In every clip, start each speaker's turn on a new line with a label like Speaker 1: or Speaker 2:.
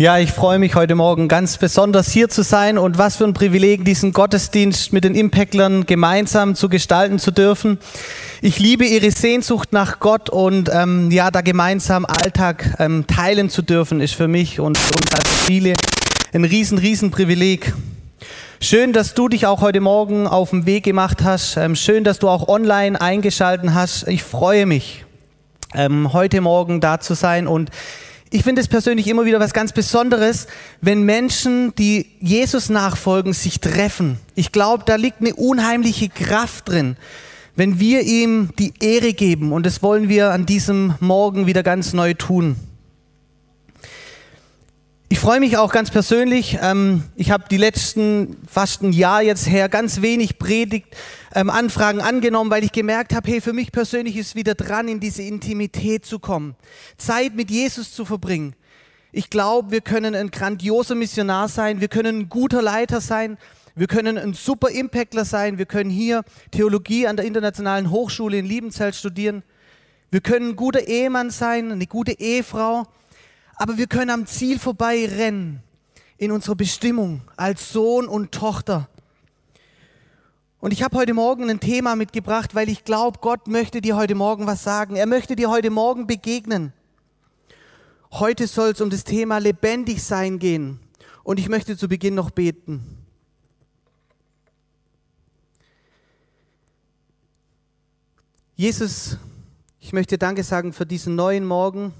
Speaker 1: Ja, ich freue mich heute Morgen ganz besonders hier zu sein und was für ein Privileg, diesen Gottesdienst mit den Impactlern gemeinsam zu gestalten zu dürfen. Ich liebe ihre Sehnsucht nach Gott und ähm, ja, da gemeinsam Alltag ähm, teilen zu dürfen, ist für mich und uns als Familie ein riesen, riesen Privileg. Schön, dass du dich auch heute Morgen auf den Weg gemacht hast. Ähm, schön, dass du auch online eingeschalten hast. Ich freue mich, ähm, heute Morgen da zu sein und ich finde es persönlich immer wieder was ganz Besonderes, wenn Menschen, die Jesus nachfolgen, sich treffen. Ich glaube, da liegt eine unheimliche Kraft drin, wenn wir ihm die Ehre geben. Und das wollen wir an diesem Morgen wieder ganz neu tun. Ich freue mich auch ganz persönlich. Ähm, ich habe die letzten fast ein Jahr jetzt her ganz wenig Predigt ähm, Anfragen angenommen, weil ich gemerkt habe, hey, für mich persönlich ist wieder dran, in diese Intimität zu kommen, Zeit mit Jesus zu verbringen. Ich glaube, wir können ein grandioser Missionar sein, wir können ein guter Leiter sein, wir können ein super Impactler sein, wir können hier Theologie an der Internationalen Hochschule in Liebenzell studieren, wir können ein guter Ehemann sein, eine gute Ehefrau aber wir können am Ziel vorbei rennen in unserer Bestimmung als Sohn und Tochter. Und ich habe heute Morgen ein Thema mitgebracht, weil ich glaube, Gott möchte dir heute Morgen was sagen. Er möchte dir heute Morgen begegnen. Heute soll es um das Thema lebendig sein gehen. Und ich möchte zu Beginn noch beten. Jesus, ich möchte Danke sagen für diesen neuen Morgen.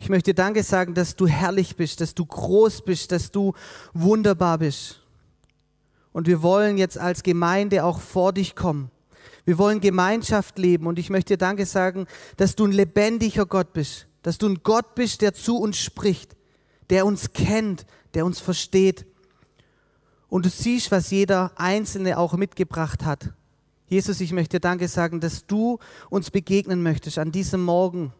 Speaker 1: Ich möchte Danke sagen, dass du herrlich bist, dass du groß bist, dass du wunderbar bist. Und wir wollen jetzt als Gemeinde auch vor dich kommen. Wir wollen Gemeinschaft leben und ich möchte Danke sagen, dass du ein lebendiger Gott bist, dass du ein Gott bist, der zu uns spricht, der uns kennt, der uns versteht. Und du siehst, was jeder Einzelne auch mitgebracht hat. Jesus, ich möchte Danke sagen, dass du uns begegnen möchtest an diesem Morgen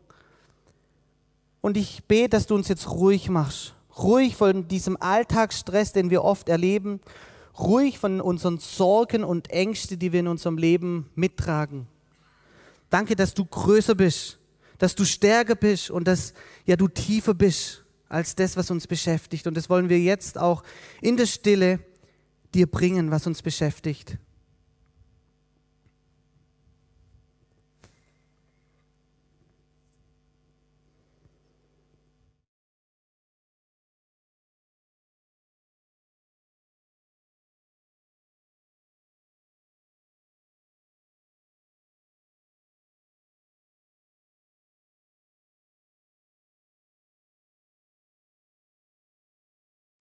Speaker 1: und ich bete, dass du uns jetzt ruhig machst. Ruhig von diesem Alltagsstress, den wir oft erleben. Ruhig von unseren Sorgen und Ängsten, die wir in unserem Leben mittragen. Danke, dass du größer bist, dass du stärker bist und dass ja du tiefer bist als das, was uns beschäftigt. Und das wollen wir jetzt auch in der Stille dir bringen, was uns beschäftigt.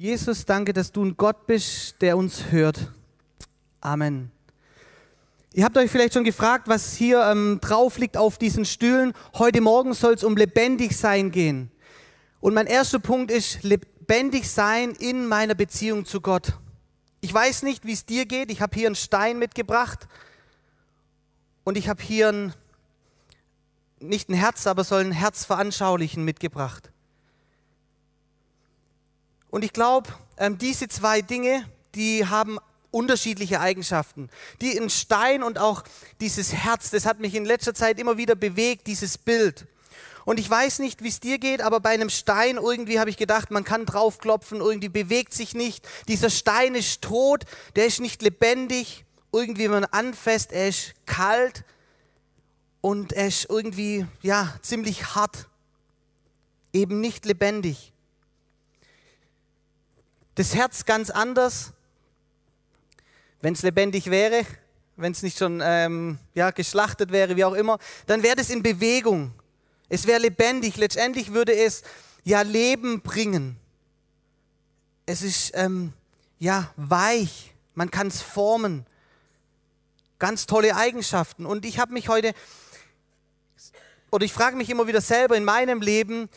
Speaker 1: Jesus, danke, dass du ein Gott bist, der uns hört. Amen. Ihr habt euch vielleicht schon gefragt, was hier ähm, drauf liegt auf diesen Stühlen. Heute Morgen soll es um lebendig sein gehen. Und mein erster Punkt ist lebendig sein in meiner Beziehung zu Gott. Ich weiß nicht, wie es dir geht. Ich habe hier einen Stein mitgebracht und ich habe hier ein, nicht ein Herz, aber soll ein Herz veranschaulichen mitgebracht. Und ich glaube, ähm, diese zwei Dinge, die haben unterschiedliche Eigenschaften. Die ein Stein und auch dieses Herz, das hat mich in letzter Zeit immer wieder bewegt, dieses Bild. Und ich weiß nicht, wie es dir geht, aber bei einem Stein irgendwie habe ich gedacht, man kann draufklopfen, irgendwie bewegt sich nicht. Dieser Stein ist tot, der ist nicht lebendig. Irgendwie, wenn man anfasst, er ist kalt und er ist irgendwie, ja, ziemlich hart. Eben nicht lebendig das Herz ganz anders. Wenn es lebendig wäre, wenn es nicht schon ähm, ja, geschlachtet wäre, wie auch immer, dann wäre es in Bewegung. Es wäre lebendig. Letztendlich würde es ja Leben bringen. Es ist ähm, ja weich. Man kann es formen. Ganz tolle Eigenschaften. Und ich habe mich heute, oder ich frage mich immer wieder selber in meinem Leben,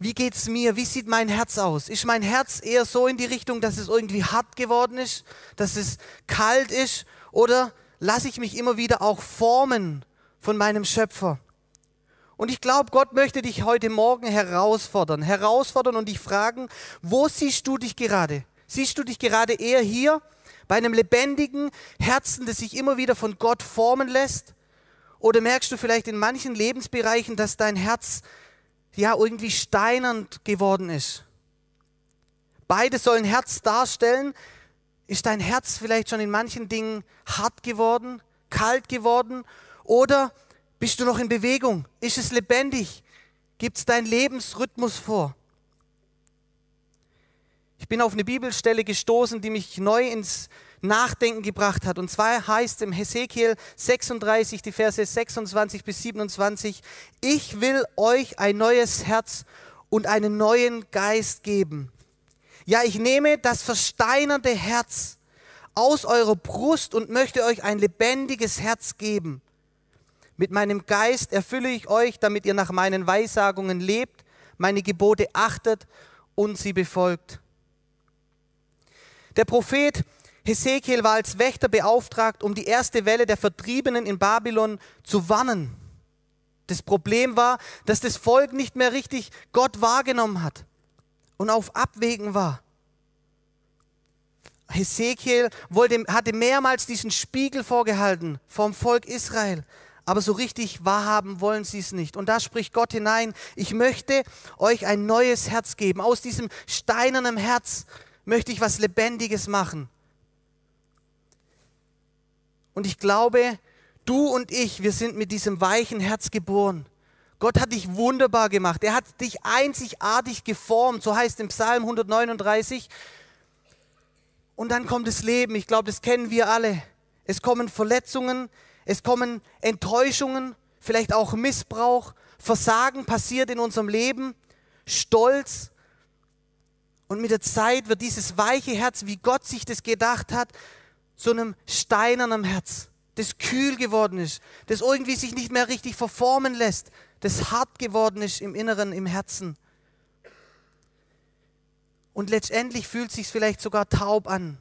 Speaker 1: wie geht's mir? Wie sieht mein Herz aus? Ist mein Herz eher so in die Richtung, dass es irgendwie hart geworden ist, dass es kalt ist? Oder lasse ich mich immer wieder auch formen von meinem Schöpfer? Und ich glaube, Gott möchte dich heute Morgen herausfordern, herausfordern und dich fragen, wo siehst du dich gerade? Siehst du dich gerade eher hier bei einem lebendigen Herzen, das sich immer wieder von Gott formen lässt? Oder merkst du vielleicht in manchen Lebensbereichen, dass dein Herz ja irgendwie steinernd geworden ist? Beide sollen Herz darstellen. Ist dein Herz vielleicht schon in manchen Dingen hart geworden, kalt geworden? Oder bist du noch in Bewegung? Ist es lebendig? Gibt es deinen Lebensrhythmus vor? Ich bin auf eine Bibelstelle gestoßen, die mich neu ins Nachdenken gebracht hat. Und zwar heißt im Hesekiel 36, die Verse 26 bis 27, ich will euch ein neues Herz und einen neuen Geist geben. Ja, ich nehme das versteinerte Herz aus eurer Brust und möchte euch ein lebendiges Herz geben. Mit meinem Geist erfülle ich euch, damit ihr nach meinen Weissagungen lebt, meine Gebote achtet und sie befolgt. Der Prophet Hesekiel war als Wächter beauftragt, um die erste Welle der Vertriebenen in Babylon zu warnen. Das Problem war, dass das Volk nicht mehr richtig Gott wahrgenommen hat und auf Abwägen war. Hesekiel wollte, hatte mehrmals diesen Spiegel vorgehalten vom Volk Israel aber so richtig wahrhaben wollen sie es nicht. Und da spricht Gott hinein, ich möchte euch ein neues Herz geben. Aus diesem steinernen Herz möchte ich was Lebendiges machen. Und ich glaube, du und ich, wir sind mit diesem weichen Herz geboren. Gott hat dich wunderbar gemacht. Er hat dich einzigartig geformt. So heißt im Psalm 139. Und dann kommt das Leben. Ich glaube, das kennen wir alle. Es kommen Verletzungen, es kommen Enttäuschungen, vielleicht auch Missbrauch, Versagen passiert in unserem Leben, Stolz. Und mit der Zeit wird dieses weiche Herz, wie Gott sich das gedacht hat, zu einem steinernen Herz, das kühl geworden ist, das irgendwie sich nicht mehr richtig verformen lässt, das hart geworden ist im Inneren, im Herzen. Und letztendlich fühlt sich vielleicht sogar taub an.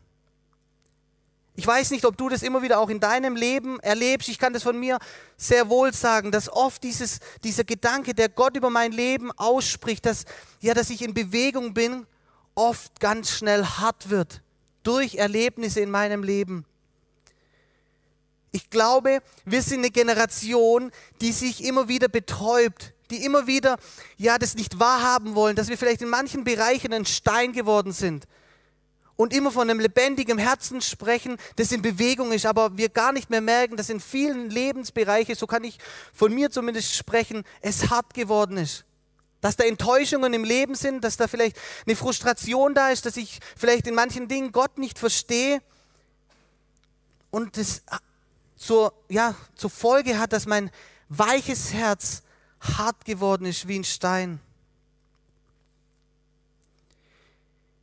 Speaker 1: Ich weiß nicht, ob du das immer wieder auch in deinem Leben erlebst. Ich kann das von mir sehr wohl sagen, dass oft dieses, dieser Gedanke, der Gott über mein Leben ausspricht, dass, ja, dass ich in Bewegung bin, oft ganz schnell hart wird durch Erlebnisse in meinem Leben. Ich glaube, wir sind eine Generation, die sich immer wieder betäubt, die immer wieder ja das nicht wahrhaben wollen, dass wir vielleicht in manchen Bereichen ein Stein geworden sind und immer von einem lebendigen Herzen sprechen, das in Bewegung ist, aber wir gar nicht mehr merken, dass in vielen Lebensbereichen, so kann ich von mir zumindest sprechen, es hart geworden ist. Dass da Enttäuschungen im Leben sind, dass da vielleicht eine Frustration da ist, dass ich vielleicht in manchen Dingen Gott nicht verstehe und das zur, ja, zur Folge hat, dass mein weiches Herz hart geworden ist wie ein Stein.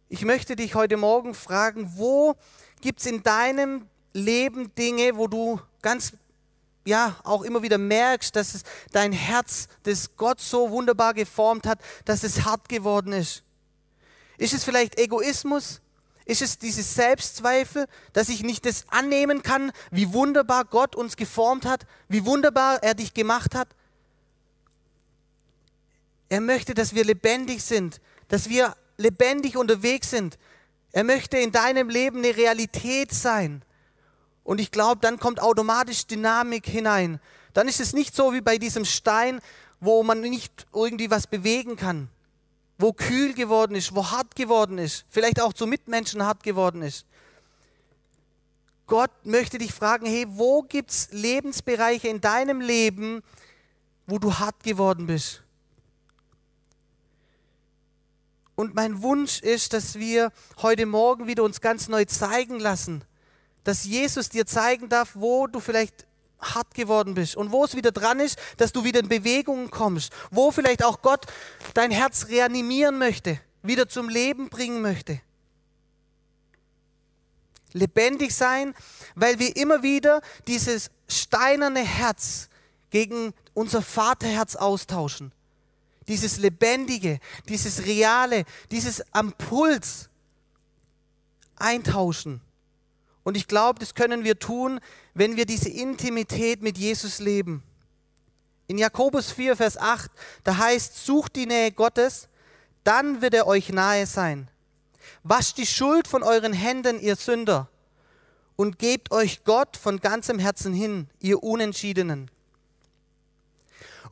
Speaker 1: Ich möchte dich heute Morgen fragen, wo gibt es in deinem Leben Dinge, wo du ganz, ja, auch immer wieder merkst, dass es dein Herz, das Gott so wunderbar geformt hat, dass es hart geworden ist? Ist es vielleicht Egoismus? Ist es dieses Selbstzweifel, dass ich nicht das annehmen kann, wie wunderbar Gott uns geformt hat, wie wunderbar er dich gemacht hat? Er möchte, dass wir lebendig sind, dass wir lebendig unterwegs sind. Er möchte in deinem Leben eine Realität sein. Und ich glaube, dann kommt automatisch Dynamik hinein. Dann ist es nicht so wie bei diesem Stein, wo man nicht irgendwie was bewegen kann, wo kühl geworden ist, wo hart geworden ist, vielleicht auch zu Mitmenschen hart geworden ist. Gott möchte dich fragen, hey, wo gibt es Lebensbereiche in deinem Leben, wo du hart geworden bist? Und mein Wunsch ist, dass wir heute Morgen wieder uns ganz neu zeigen lassen, dass Jesus dir zeigen darf, wo du vielleicht hart geworden bist und wo es wieder dran ist, dass du wieder in Bewegungen kommst, wo vielleicht auch Gott dein Herz reanimieren möchte, wieder zum Leben bringen möchte. Lebendig sein, weil wir immer wieder dieses steinerne Herz gegen unser Vaterherz austauschen. dieses Lebendige, dieses Reale, dieses am Puls eintauschen. Und ich glaube, das können wir tun, wenn wir diese Intimität mit Jesus leben. In Jakobus 4, Vers 8, da heißt, sucht die Nähe Gottes, dann wird er euch nahe sein. Wascht die Schuld von euren Händen, ihr Sünder, und gebt euch Gott von ganzem Herzen hin, ihr Unentschiedenen.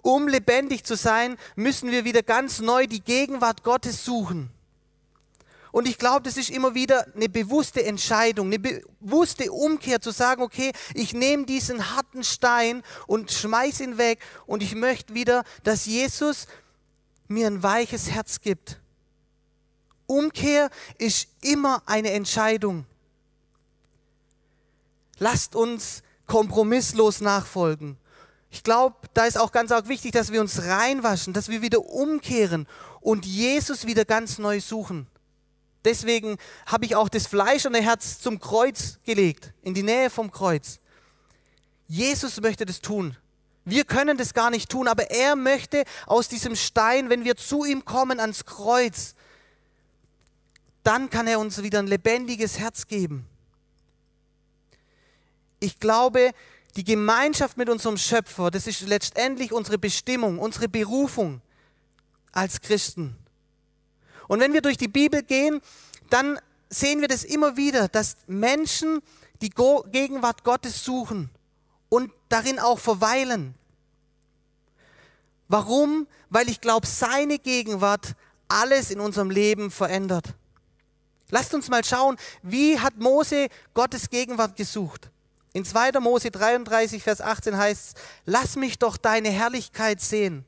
Speaker 1: Um lebendig zu sein, müssen wir wieder ganz neu die Gegenwart Gottes suchen. Und ich glaube, das ist immer wieder eine bewusste Entscheidung, eine bewusste Umkehr zu sagen, okay, ich nehme diesen harten Stein und schmeiß ihn weg und ich möchte wieder, dass Jesus mir ein weiches Herz gibt. Umkehr ist immer eine Entscheidung. Lasst uns kompromisslos nachfolgen. Ich glaube, da ist auch ganz arg wichtig, dass wir uns reinwaschen, dass wir wieder umkehren und Jesus wieder ganz neu suchen. Deswegen habe ich auch das fleischerne Herz zum Kreuz gelegt, in die Nähe vom Kreuz. Jesus möchte das tun. Wir können das gar nicht tun, aber er möchte aus diesem Stein, wenn wir zu ihm kommen ans Kreuz, dann kann er uns wieder ein lebendiges Herz geben. Ich glaube, die Gemeinschaft mit unserem Schöpfer, das ist letztendlich unsere Bestimmung, unsere Berufung als Christen. Und wenn wir durch die Bibel gehen, dann sehen wir das immer wieder, dass Menschen die Gegenwart Gottes suchen und darin auch verweilen. Warum? Weil ich glaube, seine Gegenwart alles in unserem Leben verändert. Lasst uns mal schauen, wie hat Mose Gottes Gegenwart gesucht? In 2. Mose 33, Vers 18 heißt es, lass mich doch deine Herrlichkeit sehen.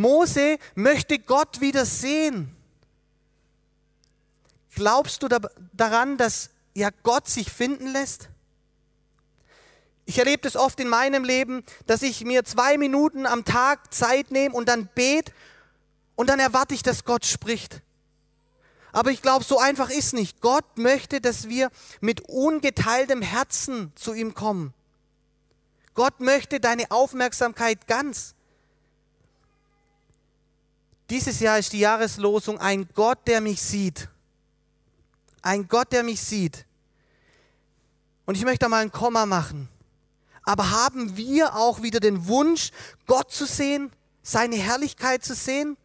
Speaker 1: Mose möchte Gott wieder sehen. Glaubst du daran, dass ja Gott sich finden lässt? Ich erlebe das oft in meinem Leben, dass ich mir zwei Minuten am Tag Zeit nehme und dann bete und dann erwarte ich, dass Gott spricht. Aber ich glaube, so einfach ist nicht. Gott möchte, dass wir mit ungeteiltem Herzen zu ihm kommen. Gott möchte deine Aufmerksamkeit ganz. Dieses Jahr ist die Jahreslosung ein Gott, der mich sieht. Ein Gott, der mich sieht. Und ich möchte mal ein Komma machen. Aber haben wir auch wieder den Wunsch, Gott zu sehen, seine Herrlichkeit zu sehen?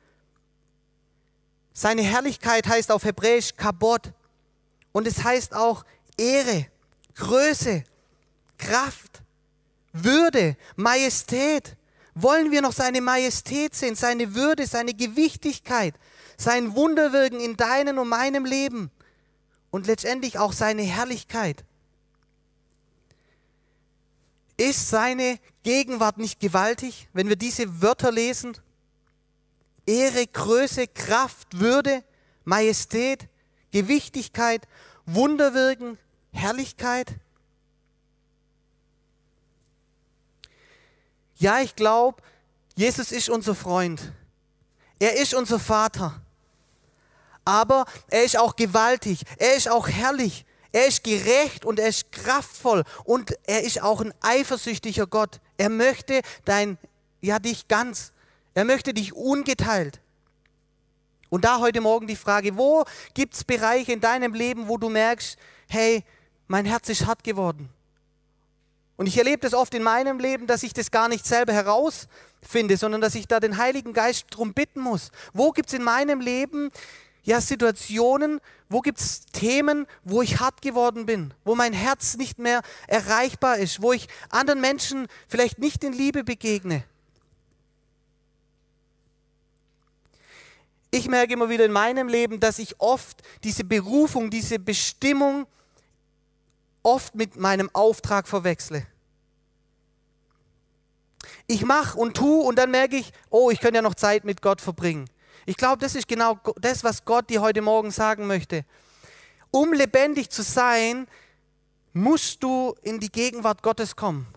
Speaker 1: Seine Herrlichkeit heißt auf Hebräisch Kabot und es heißt auch Ehre, Größe, Kraft, Würde, Majestät. Wollen wir noch seine Majestät sehen, seine Würde, seine Gewichtigkeit, sein Wunderwirken in deinem und meinem Leben und letztendlich auch seine Herrlichkeit? Ist seine Gegenwart nicht gewaltig, wenn wir diese Wörter lesen? Ehre, Größe, Kraft, Würde, Majestät, Gewichtigkeit, Wunderwirken, Herrlichkeit. Ja, ich glaube, Jesus ist unser Freund. Er ist unser Vater. Aber er ist auch gewaltig. Er ist auch herrlich. Er ist gerecht und er ist kraftvoll und er ist auch ein eifersüchtiger Gott. Er möchte dein, ja, dich ganz. Er möchte dich ungeteilt. Und da heute Morgen die Frage, wo gibt es Bereiche in deinem Leben, wo du merkst, hey, mein Herz ist hart geworden. Und ich erlebe das oft in meinem Leben, dass ich das gar nicht selber herausfinde, sondern dass ich da den Heiligen Geist drum bitten muss. Wo gibt es in meinem Leben ja Situationen, wo gibt es Themen, wo ich hart geworden bin, wo mein Herz nicht mehr erreichbar ist, wo ich anderen Menschen vielleicht nicht in Liebe begegne? Ich merke immer wieder in meinem Leben, dass ich oft diese Berufung, diese Bestimmung oft mit meinem Auftrag verwechsle. Ich mache und tue und dann merke ich, oh, ich könnte ja noch Zeit mit Gott verbringen. Ich glaube, das ist genau das, was Gott dir heute Morgen sagen möchte. Um lebendig zu sein, musst du in die Gegenwart Gottes kommen,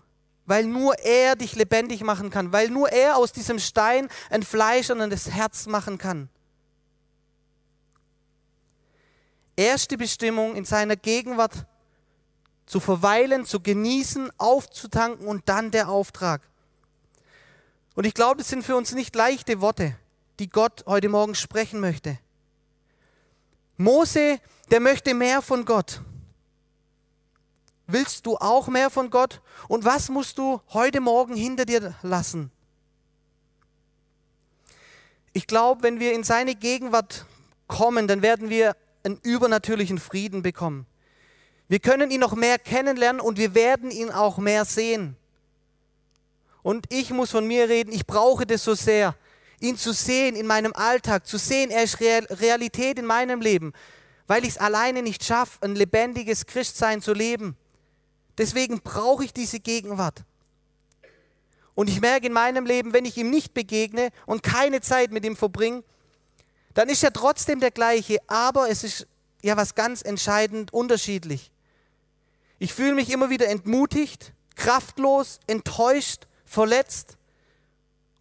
Speaker 1: weil nur er dich lebendig machen kann, weil nur er aus diesem Stein ein fleischernes Herz machen kann. erste Bestimmung, in seiner Gegenwart zu verweilen, zu genießen, aufzutanken und dann der Auftrag. Und ich glaube, das sind für uns nicht leichte Worte, die Gott heute Morgen sprechen möchte. Mose, der möchte mehr von Gott. Willst du auch mehr von Gott? Und was musst du heute Morgen hinter dir lassen? Ich glaube, wenn wir in seine Gegenwart kommen, dann werden wir einen übernatürlichen Frieden bekommen. Wir können ihn noch mehr kennenlernen und wir werden ihn auch mehr sehen. Und ich muss von mir reden, ich brauche das so sehr, ihn zu sehen in meinem Alltag, zu sehen, er ist Realität in meinem Leben, weil ich es alleine nicht schaffe, ein lebendiges Christsein zu leben. Deswegen brauche ich diese Gegenwart. Und ich merke in meinem Leben, wenn ich ihm nicht begegne und keine Zeit mit ihm verbringe, dann ist er trotzdem der gleiche, aber es ist ja was ganz entscheidend unterschiedlich. Ich fühle mich immer wieder entmutigt, kraftlos, enttäuscht, verletzt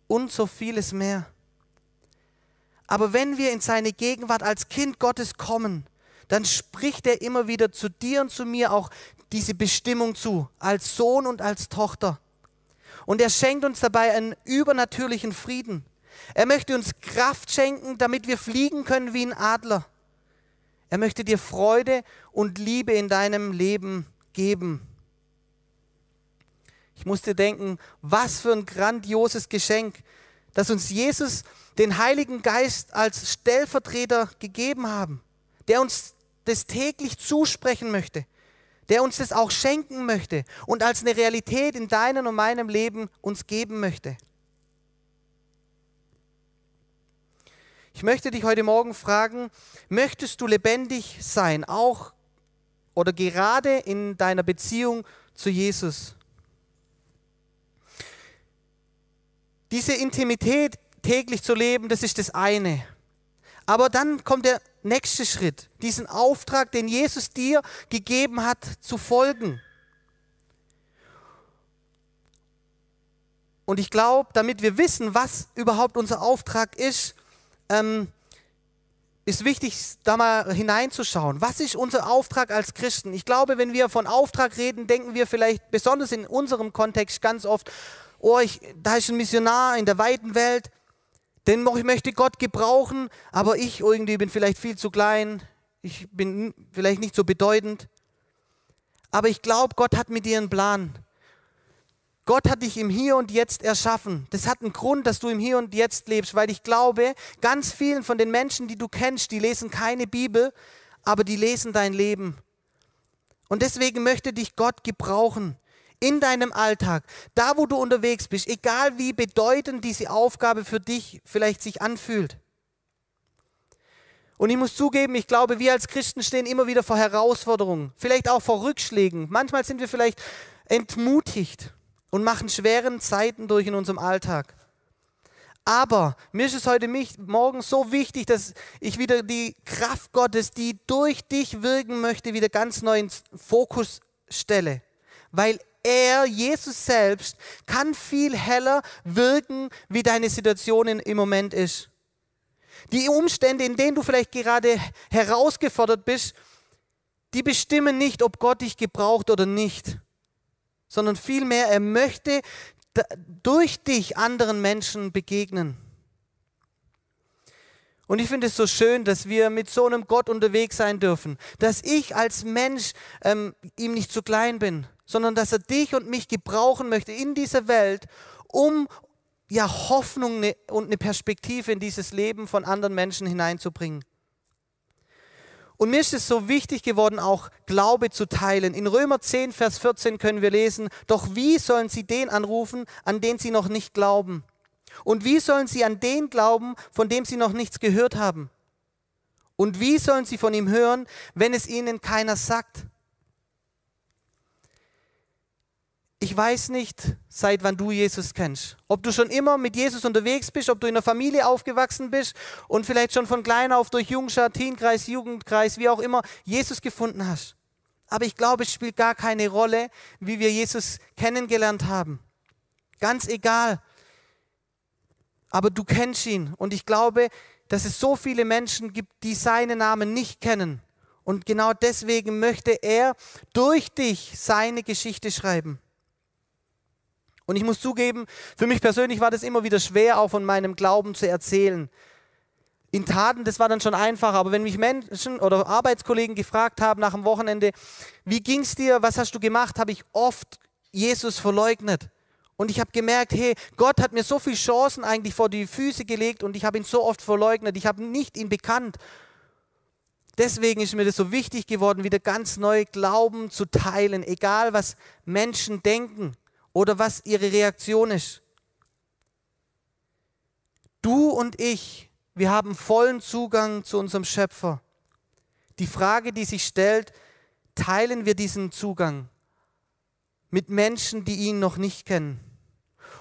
Speaker 1: und so vieles mehr. Aber wenn wir in seine Gegenwart als Kind Gottes kommen, dann spricht er immer wieder zu dir und zu mir auch diese Bestimmung zu, als Sohn und als Tochter. Und er schenkt uns dabei einen übernatürlichen Frieden. Er möchte uns Kraft schenken, damit wir fliegen können wie ein Adler. Er möchte dir Freude und Liebe in deinem Leben geben. Ich musste denken, was für ein grandioses Geschenk, dass uns Jesus den Heiligen Geist als Stellvertreter gegeben haben, der uns das täglich zusprechen möchte, der uns das auch schenken möchte und als eine Realität in deinem und meinem Leben uns geben möchte. Ich möchte dich heute Morgen fragen, möchtest du lebendig sein, auch oder gerade in deiner Beziehung zu Jesus? Diese Intimität täglich zu leben, das ist das eine. Aber dann kommt der nächste Schritt, diesen Auftrag, den Jesus dir gegeben hat, zu folgen. Und ich glaube, damit wir wissen, was überhaupt unser Auftrag ist, ähm, ist wichtig, da mal hineinzuschauen. Was ist unser Auftrag als Christen? Ich glaube, wenn wir von Auftrag reden, denken wir vielleicht besonders in unserem Kontext ganz oft, oh, ich, da ist ein Missionar in der weiten Welt, den möchte Gott gebrauchen, aber ich irgendwie bin vielleicht viel zu klein, ich bin vielleicht nicht so bedeutend. Aber ich glaube, Gott hat mit dir einen Plan. Gott hat dich im Hier und Jetzt erschaffen. Das hat einen Grund, dass du im Hier und Jetzt lebst, weil ich glaube, ganz vielen von den Menschen, die du kennst, die lesen keine Bibel, aber die lesen dein Leben. Und deswegen möchte dich Gott gebrauchen in deinem Alltag, da wo du unterwegs bist, egal wie bedeutend diese Aufgabe für dich vielleicht sich anfühlt. Und ich muss zugeben, ich glaube, wir als Christen stehen immer wieder vor Herausforderungen, vielleicht auch vor Rückschlägen. Manchmal sind wir vielleicht entmutigt und machen schweren Zeiten durch in unserem Alltag. Aber mir ist es heute Morgen so wichtig, dass ich wieder die Kraft Gottes, die durch dich wirken möchte, wieder ganz neu ins Fokus stelle. Weil er, Jesus selbst, kann viel heller wirken, wie deine Situation im Moment ist. Die Umstände, in denen du vielleicht gerade herausgefordert bist, die bestimmen nicht, ob Gott dich gebraucht oder nicht, sondern vielmehr, er möchte durch dich anderen Menschen begegnen. Und ich finde es so schön, dass wir mit so einem Gott unterwegs sein dürfen, dass ich als Mensch ähm, ihm nicht zu klein bin, sondern dass er dich und mich gebrauchen möchte in dieser Welt, um ja Hoffnung ne, und eine Perspektive in dieses Leben von anderen Menschen hineinzubringen. Und mir ist es so wichtig geworden, auch Glaube zu teilen. In Römer 10, Vers 14 können wir lesen, doch wie sollen sie den anrufen, an den sie noch nicht glauben? Und wie sollen sie an den glauben, von dem sie noch nichts gehört haben? Und wie sollen sie von ihm hören, wenn es ihnen keiner sagt? Ich weiß nicht, seit wann du Jesus kennst. Ob du schon immer mit Jesus unterwegs bist, ob du in einer Familie aufgewachsen bist und vielleicht schon von klein auf durch Jungschar, Teenkreis, Jugendkreis, wie auch immer, Jesus gefunden hast. Aber ich glaube, es spielt gar keine Rolle, wie wir Jesus kennengelernt haben. Ganz egal. Aber du kennst ihn. Und ich glaube, dass es so viele Menschen gibt, die seinen Namen nicht kennen. Und genau deswegen möchte er durch dich seine Geschichte schreiben. Und ich muss zugeben, für mich persönlich war das immer wieder schwer, auch von meinem Glauben zu erzählen. In Taten, das war dann schon einfacher, aber wenn mich Menschen oder Arbeitskollegen gefragt haben nach dem Wochenende, wie ging es dir, was hast du gemacht, habe ich oft Jesus verleugnet. Und ich habe gemerkt, hey, Gott hat mir so viele Chancen eigentlich vor die Füße gelegt und ich habe ihn so oft verleugnet. Ich habe nicht ihn bekannt. Deswegen ist mir das so wichtig geworden, wieder ganz neu Glauben zu teilen, egal was Menschen denken oder was ihre Reaktion ist. Du und ich, wir haben vollen Zugang zu unserem Schöpfer. Die Frage, die sich stellt, teilen wir diesen Zugang mit Menschen, die ihn noch nicht kennen?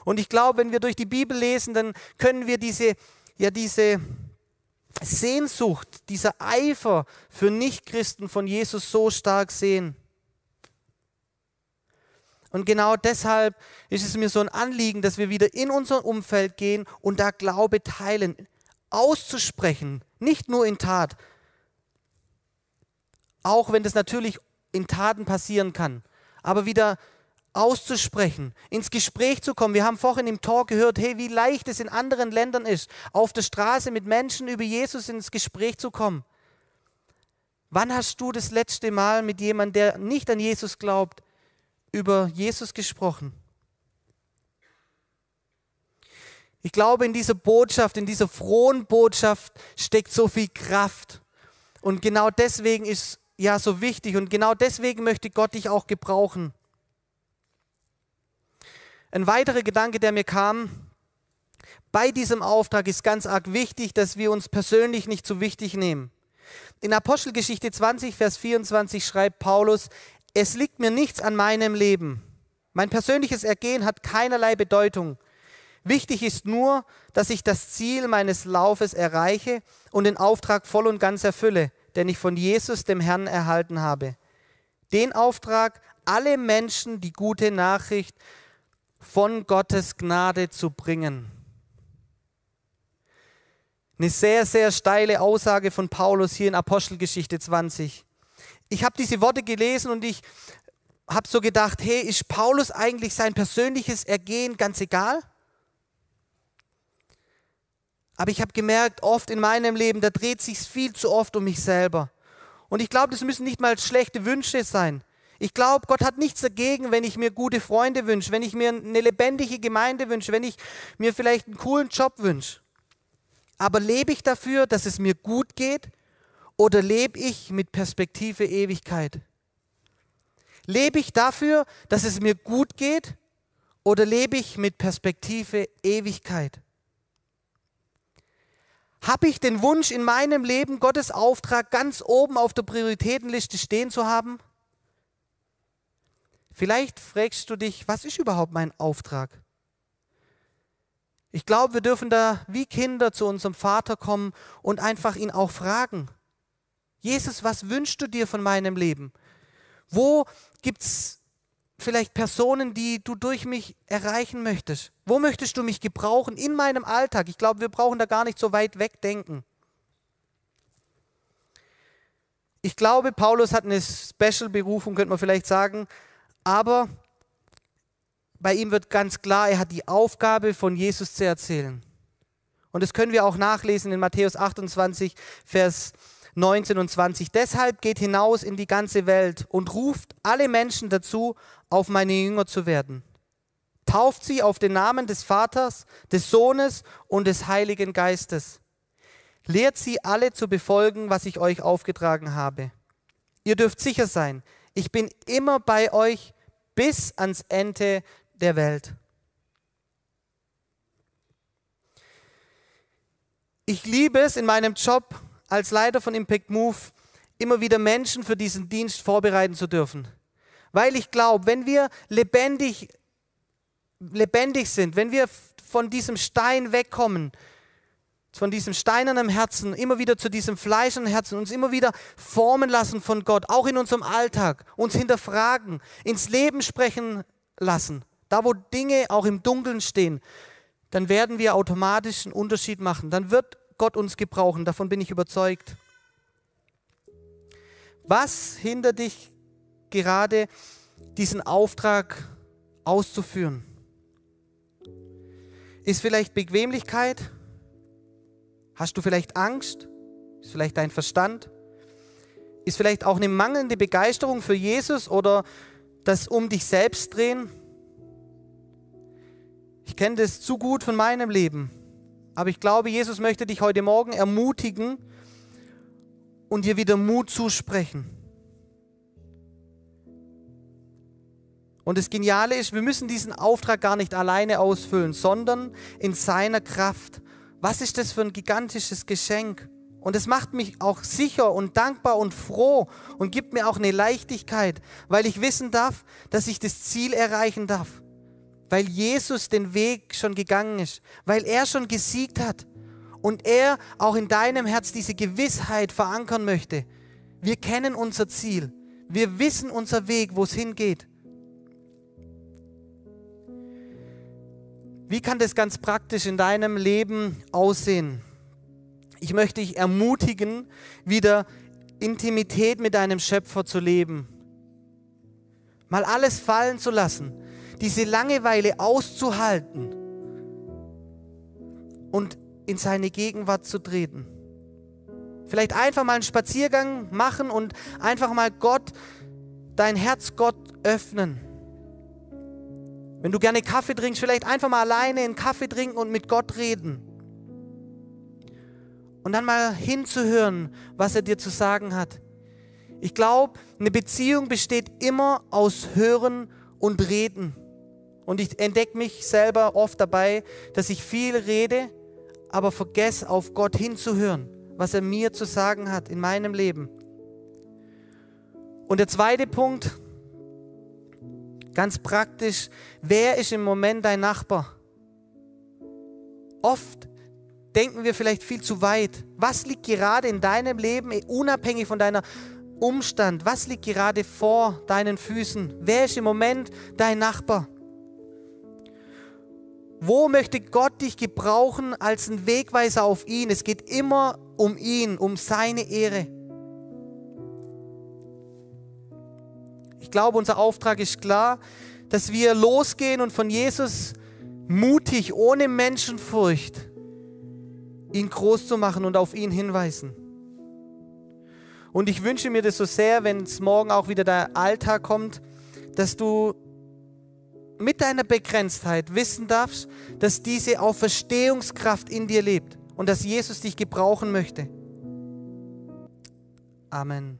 Speaker 1: Und ich glaube, wenn wir durch die Bibel lesen, dann können wir diese, ja, diese Sehnsucht, dieser Eifer für Nichtchristen von Jesus so stark sehen. Und genau deshalb ist es mir so ein Anliegen, dass wir wieder in unser Umfeld gehen und da Glaube teilen, auszusprechen, nicht nur in Tat, auch wenn das natürlich in Taten passieren kann, aber wieder auszusprechen, ins Gespräch zu kommen. Wir haben vorhin im Talk gehört, hey, wie leicht es in anderen Ländern ist, auf der Straße mit Menschen über Jesus ins Gespräch zu kommen. Wann hast du das letzte Mal mit jemandem, der nicht an Jesus glaubt, über Jesus gesprochen. Ich glaube, in dieser Botschaft, in dieser frohen Botschaft steckt so viel Kraft. Und genau deswegen ist ja so wichtig und genau deswegen möchte Gott dich auch gebrauchen. Ein weiterer Gedanke, der mir kam, bei diesem Auftrag ist ganz arg wichtig, dass wir uns persönlich nicht zu wichtig nehmen. In Apostelgeschichte 20, Vers 24 schreibt Paulus, es liegt mir nichts an meinem Leben. Mein persönliches Ergehen hat keinerlei Bedeutung. Wichtig ist nur, dass ich das Ziel meines Laufes erreiche und den Auftrag voll und ganz erfülle, den ich von Jesus, dem Herrn, erhalten habe. Den Auftrag, alle Menschen die gute Nachricht von Gottes Gnade zu bringen. Eine sehr, sehr steile Aussage von Paulus hier in Apostelgeschichte 20 ich habe diese Worte gelesen und ich habe so gedacht, hey, ist Paulus eigentlich sein persönliches Ergehen ganz egal? Aber ich habe gemerkt, oft in meinem Leben, da dreht sich viel zu oft um mich selber. Und ich glaube, das müssen nicht mal schlechte Wünsche sein. Ich glaube, Gott hat nichts dagegen, wenn ich mir gute Freunde wünsche, wenn ich mir eine lebendige Gemeinde wünsche, wenn ich mir vielleicht einen coolen Job wünsche. Aber lebe ich dafür, dass es mir gut geht oder lebe ich mit Perspektive Ewigkeit? Lebe ich dafür, dass es mir gut geht oder lebe ich mit Perspektive Ewigkeit? Habe ich den Wunsch in meinem Leben, Gottes Auftrag ganz oben auf der Prioritätenliste stehen zu haben? Vielleicht fragst du dich, was ist überhaupt mein Auftrag? Ich glaube, wir dürfen da wie Kinder zu unserem Vater kommen und einfach ihn auch fragen. Jesus, was wünschst du dir von meinem Leben? Wo gibt es vielleicht Personen, die du durch mich erreichen möchtest? Wo möchtest du mich gebrauchen in meinem Alltag? Ich glaube, wir brauchen da gar nicht so weit wegdenken. Ich glaube, Paulus hat eine Special-Berufung, könnte man vielleicht sagen, aber bei ihm wird ganz klar, er hat die Aufgabe, von Jesus zu erzählen. Und das können wir auch nachlesen in Matthäus 28, Vers 19 und 20. Deshalb geht hinaus in die ganze Welt und ruft alle Menschen dazu, auf meine Jünger zu werden. Tauft sie auf den Namen des Vaters, des Sohnes und des Heiligen Geistes. Lehrt sie alle zu befolgen, was ich euch aufgetragen habe. Ihr dürft sicher sein, ich bin immer bei euch bis ans Ende der Welt. Ich liebe es in meinem Job, als Leiter von Impact Move immer wieder Menschen für diesen Dienst vorbereiten zu dürfen. Weil ich glaube, wenn wir lebendig, lebendig sind, wenn wir von diesem Stein wegkommen, von diesem steinernen Herzen, immer wieder zu diesem fleischernen Herzen, uns immer wieder formen lassen von Gott, auch in unserem Alltag, uns hinterfragen, ins Leben sprechen lassen, da wo Dinge auch im Dunkeln stehen, dann werden wir automatisch einen Unterschied machen. Dann wird Gott uns gebrauchen, davon bin ich überzeugt. Was hindert dich gerade, diesen Auftrag auszuführen? Ist vielleicht Bequemlichkeit? Hast du vielleicht Angst? Ist vielleicht dein Verstand? Ist vielleicht auch eine mangelnde Begeisterung für Jesus oder das um dich selbst drehen? Ich kenne das zu gut von meinem Leben. Aber ich glaube, Jesus möchte dich heute Morgen ermutigen und dir wieder Mut zusprechen. Und das Geniale ist, wir müssen diesen Auftrag gar nicht alleine ausfüllen, sondern in seiner Kraft. Was ist das für ein gigantisches Geschenk? Und es macht mich auch sicher und dankbar und froh und gibt mir auch eine Leichtigkeit, weil ich wissen darf, dass ich das Ziel erreichen darf. Weil Jesus den Weg schon gegangen ist, weil er schon gesiegt hat und er auch in deinem Herz diese Gewissheit verankern möchte. Wir kennen unser Ziel. Wir wissen unser Weg, wo es hingeht. Wie kann das ganz praktisch in deinem Leben aussehen? Ich möchte dich ermutigen, wieder Intimität mit deinem Schöpfer zu leben. Mal alles fallen zu lassen, diese Langeweile auszuhalten und in seine Gegenwart zu treten. Vielleicht einfach mal einen Spaziergang machen und einfach mal Gott, dein Herz Gott öffnen. Wenn du gerne Kaffee trinkst, vielleicht einfach mal alleine einen Kaffee trinken und mit Gott reden. Und dann mal hinzuhören, was er dir zu sagen hat. Ich glaube, eine Beziehung besteht immer aus Hören und Reden. Und ich entdecke mich selber oft dabei, dass ich viel rede, aber vergesse auf Gott hinzuhören, was er mir zu sagen hat in meinem Leben. Und der zweite Punkt, Ganz praktisch, wer ist im Moment dein Nachbar? Oft denken wir vielleicht viel zu weit. Was liegt gerade in deinem Leben, unabhängig von deiner Umstand? Was liegt gerade vor deinen Füßen? Wer ist im Moment dein Nachbar? Wo möchte Gott dich gebrauchen als ein Wegweiser auf ihn? Es geht immer um ihn, um seine Ehre. Glaube, unser Auftrag ist klar, dass wir losgehen und von Jesus mutig, ohne Menschenfurcht, ihn groß zu machen und auf ihn hinweisen. Und ich wünsche mir das so sehr, wenn es morgen auch wieder der Alltag kommt, dass du mit deiner Begrenztheit wissen darfst, dass diese Auferstehungskraft in dir lebt und dass Jesus dich gebrauchen möchte. Amen.